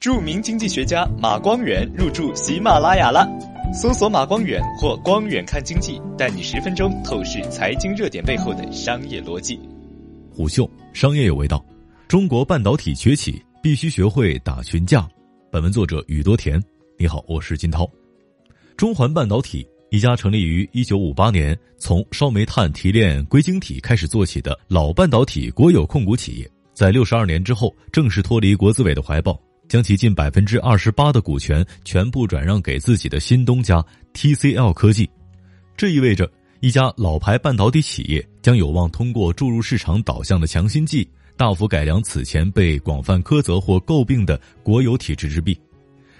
著名经济学家马光远入驻喜马拉雅了，搜索马光远或光远看经济，带你十分钟透视财经热点背后的商业逻辑。虎嗅商业有味道，中国半导体崛起必须学会打群架。本文作者宇多田，你好，我是金涛。中环半导体。一家成立于一九五八年，从烧煤炭提炼硅晶体开始做起的老半导体国有控股企业，在六十二年之后正式脱离国资委的怀抱，将其近百分之二十八的股权全部转让给自己的新东家 TCL 科技。这意味着一家老牌半导体企业将有望通过注入市场导向的强心剂，大幅改良此前被广泛苛责或诟病的国有体制之弊。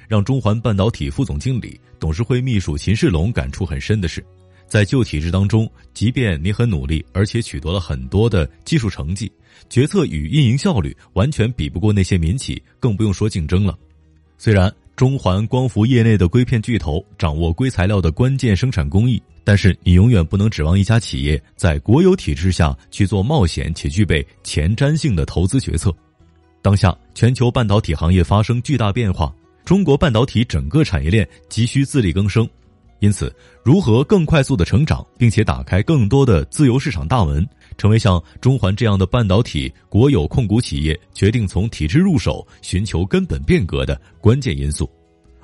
让中环半导体副总经理、董事会秘书秦世龙感触很深的是，在旧体制当中，即便你很努力，而且取得了很多的技术成绩，决策与运营效率完全比不过那些民企，更不用说竞争了。虽然中环光伏业内的硅片巨头掌握硅材料的关键生产工艺，但是你永远不能指望一家企业在国有体制下去做冒险且具备前瞻性的投资决策。当下，全球半导体行业发生巨大变化。中国半导体整个产业链急需自力更生，因此，如何更快速的成长，并且打开更多的自由市场大门，成为像中环这样的半导体国有控股企业决定从体制入手、寻求根本变革的关键因素。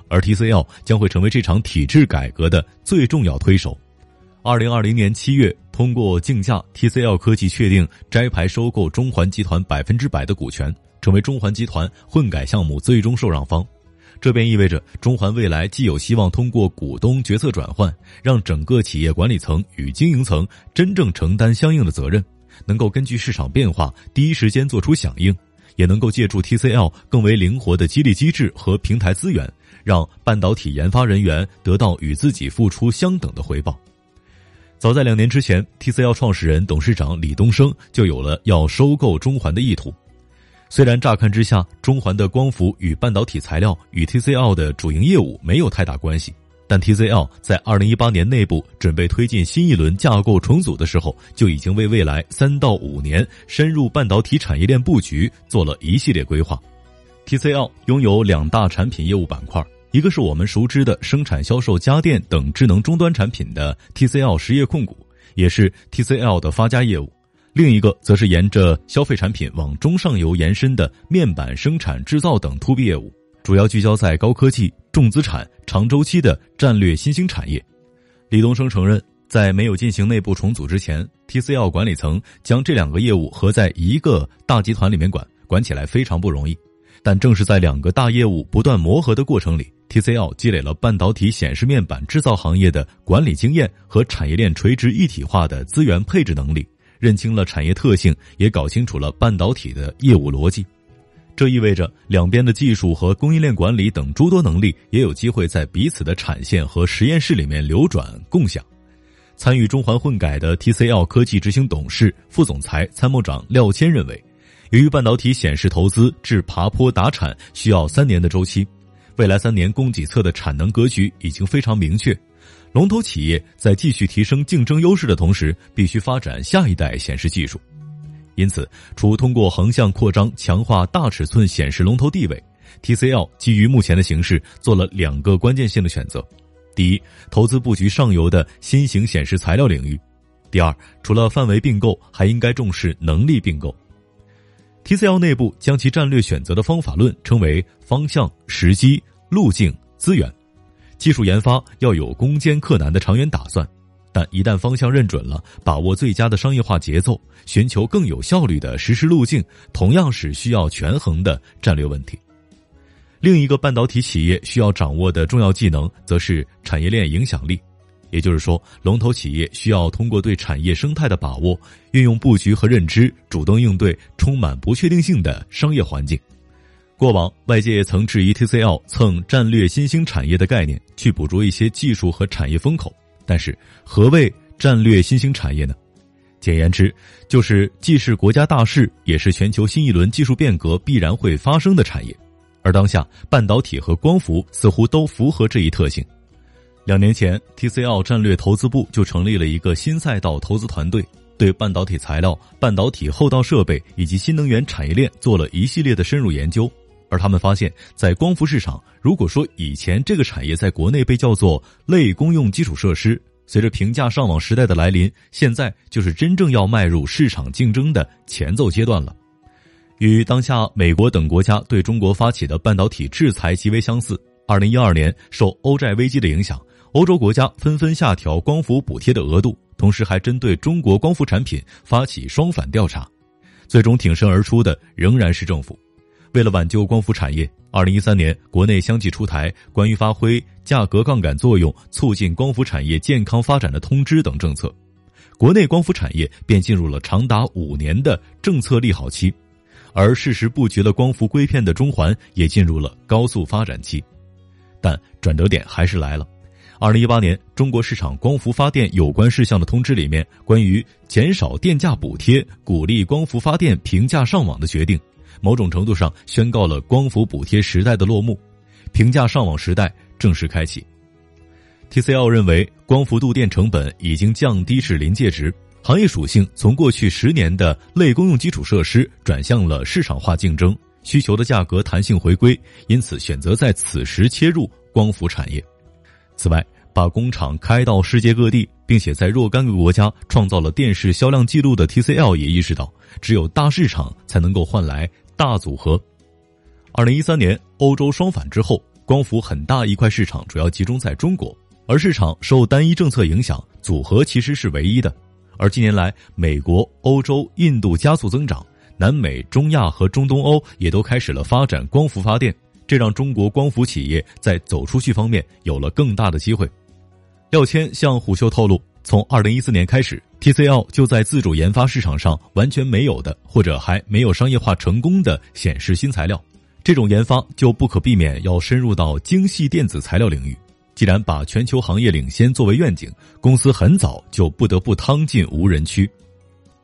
而 TCL 将会成为这场体制改革的最重要推手。二零二零年七月，通过竞价，TCL 科技确定摘牌收购中环集团百分之百的股权，成为中环集团混改项目最终受让方。这便意味着中环未来既有希望通过股东决策转换，让整个企业管理层与经营层真正承担相应的责任，能够根据市场变化第一时间做出响应，也能够借助 TCL 更为灵活的激励机制和平台资源，让半导体研发人员得到与自己付出相等的回报。早在两年之前，TCL 创始人、董事长李东生就有了要收购中环的意图。虽然乍看之下，中环的光伏与半导体材料与 TCL 的主营业务没有太大关系，但 TCL 在二零一八年内部准备推进新一轮架构重组的时候，就已经为未来三到五年深入半导体产业链布局做了一系列规划。TCL 拥有两大产品业务板块，一个是我们熟知的生产销售家电等智能终端产品的 TCL 实业控股，也是 TCL 的发家业务。另一个则是沿着消费产品往中上游延伸的面板生产制造等 to B 业务，主要聚焦在高科技、重资产、长周期的战略新兴产业。李东生承认，在没有进行内部重组之前，TCL 管理层将这两个业务合在一个大集团里面管，管起来非常不容易。但正是在两个大业务不断磨合的过程里，TCL 积累了半导体显示面板制造行业的管理经验和产业链垂直一体化的资源配置能力。认清了产业特性，也搞清楚了半导体的业务逻辑，这意味着两边的技术和供应链管理等诸多能力也有机会在彼此的产线和实验室里面流转共享。参与中环混改的 TCL 科技执行董事、副总裁、参谋长廖谦认为，由于半导体显示投资至爬坡达产需要三年的周期，未来三年供给侧的产能格局已经非常明确。龙头企业在继续提升竞争优势的同时，必须发展下一代显示技术。因此，除通过横向扩张强化大尺寸显示龙头地位，TCL 基于目前的形势做了两个关键性的选择：第一，投资布局上游的新型显示材料领域；第二，除了范围并购，还应该重视能力并购。TCL 内部将其战略选择的方法论称为方向、时机、路径、资源。技术研发要有攻坚克难的长远打算，但一旦方向认准了，把握最佳的商业化节奏，寻求更有效率的实施路径，同样是需要权衡的战略问题。另一个半导体企业需要掌握的重要技能，则是产业链影响力。也就是说，龙头企业需要通过对产业生态的把握，运用布局和认知，主动应对充满不确定性的商业环境。过往外界曾质疑 TCL 蹭战略新兴产业的概念，去捕捉一些技术和产业风口。但是，何谓战略新兴产业呢？简言之，就是既是国家大事，也是全球新一轮技术变革必然会发生的产业。而当下，半导体和光伏似乎都符合这一特性。两年前，TCL 战略投资部就成立了一个新赛道投资团队。对半导体材料、半导体后道设备以及新能源产业链做了一系列的深入研究，而他们发现，在光伏市场，如果说以前这个产业在国内被叫做类公用基础设施，随着平价上网时代的来临，现在就是真正要迈入市场竞争的前奏阶段了。与当下美国等国家对中国发起的半导体制裁极为相似。二零一二年，受欧债危机的影响，欧洲国家纷纷下调光伏补贴的额度，同时还针对中国光伏产品发起双反调查。最终挺身而出的仍然是政府。为了挽救光伏产业，二零一三年国内相继出台关于发挥价格杠杆作用、促进光伏产业健康发展的通知等政策，国内光伏产业便进入了长达五年的政策利好期，而适时布局了光伏硅片的中环也进入了高速发展期。但转折点还是来了，二零一八年中国市场光伏发电有关事项的通知里面，关于减少电价补贴、鼓励光伏发电平价上网的决定。某种程度上宣告了光伏补贴时代的落幕，平价上网时代正式开启。TCL 认为，光伏度电成本已经降低至临界值，行业属性从过去十年的类公用基础设施转向了市场化竞争，需求的价格弹性回归，因此选择在此时切入光伏产业。此外，把工厂开到世界各地，并且在若干个国家创造了电视销量记录的 TCL 也意识到，只有大市场才能够换来。大组合。二零一三年欧洲双反之后，光伏很大一块市场主要集中在中国，而市场受单一政策影响，组合其实是唯一的。而近年来，美国、欧洲、印度加速增长，南美、中亚和中东欧也都开始了发展光伏发电，这让中国光伏企业在走出去方面有了更大的机会。廖谦向虎嗅透露。从二零一四年开始，TCL 就在自主研发市场上完全没有的，或者还没有商业化成功的显示新材料。这种研发就不可避免要深入到精细电子材料领域。既然把全球行业领先作为愿景，公司很早就不得不趟进无人区。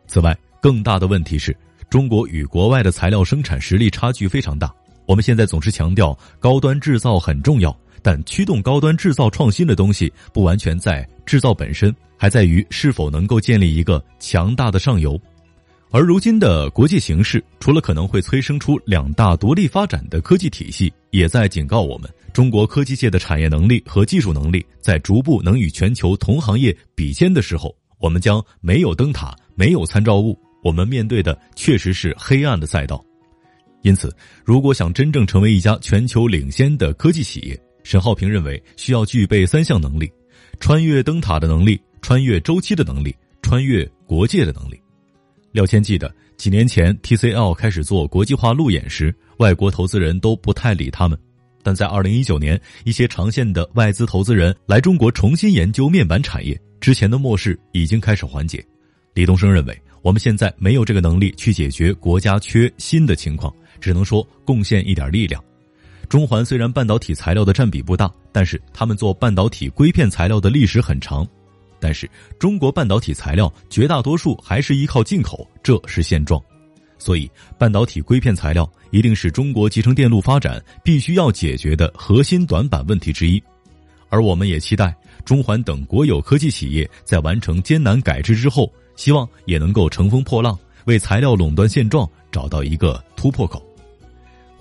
此外，更大的问题是，中国与国外的材料生产实力差距非常大。我们现在总是强调高端制造很重要。但驱动高端制造创新的东西，不完全在制造本身，还在于是否能够建立一个强大的上游。而如今的国际形势，除了可能会催生出两大独立发展的科技体系，也在警告我们：中国科技界的产业能力和技术能力在逐步能与全球同行业比肩的时候，我们将没有灯塔，没有参照物，我们面对的确实是黑暗的赛道。因此，如果想真正成为一家全球领先的科技企业，沈浩平认为，需要具备三项能力：穿越灯塔的能力、穿越周期的能力、穿越国界的能力。廖谦记得，几年前 TCL 开始做国际化路演时，外国投资人都不太理他们；但在二零一九年，一些长线的外资投资人来中国重新研究面板产业，之前的漠视已经开始缓解。李东生认为，我们现在没有这个能力去解决国家缺芯的情况，只能说贡献一点力量。中环虽然半导体材料的占比不大，但是他们做半导体硅片材料的历史很长。但是中国半导体材料绝大多数还是依靠进口，这是现状。所以半导体硅片材料一定是中国集成电路发展必须要解决的核心短板问题之一。而我们也期待中环等国有科技企业在完成艰难改制之后，希望也能够乘风破浪，为材料垄断现状找到一个突破口。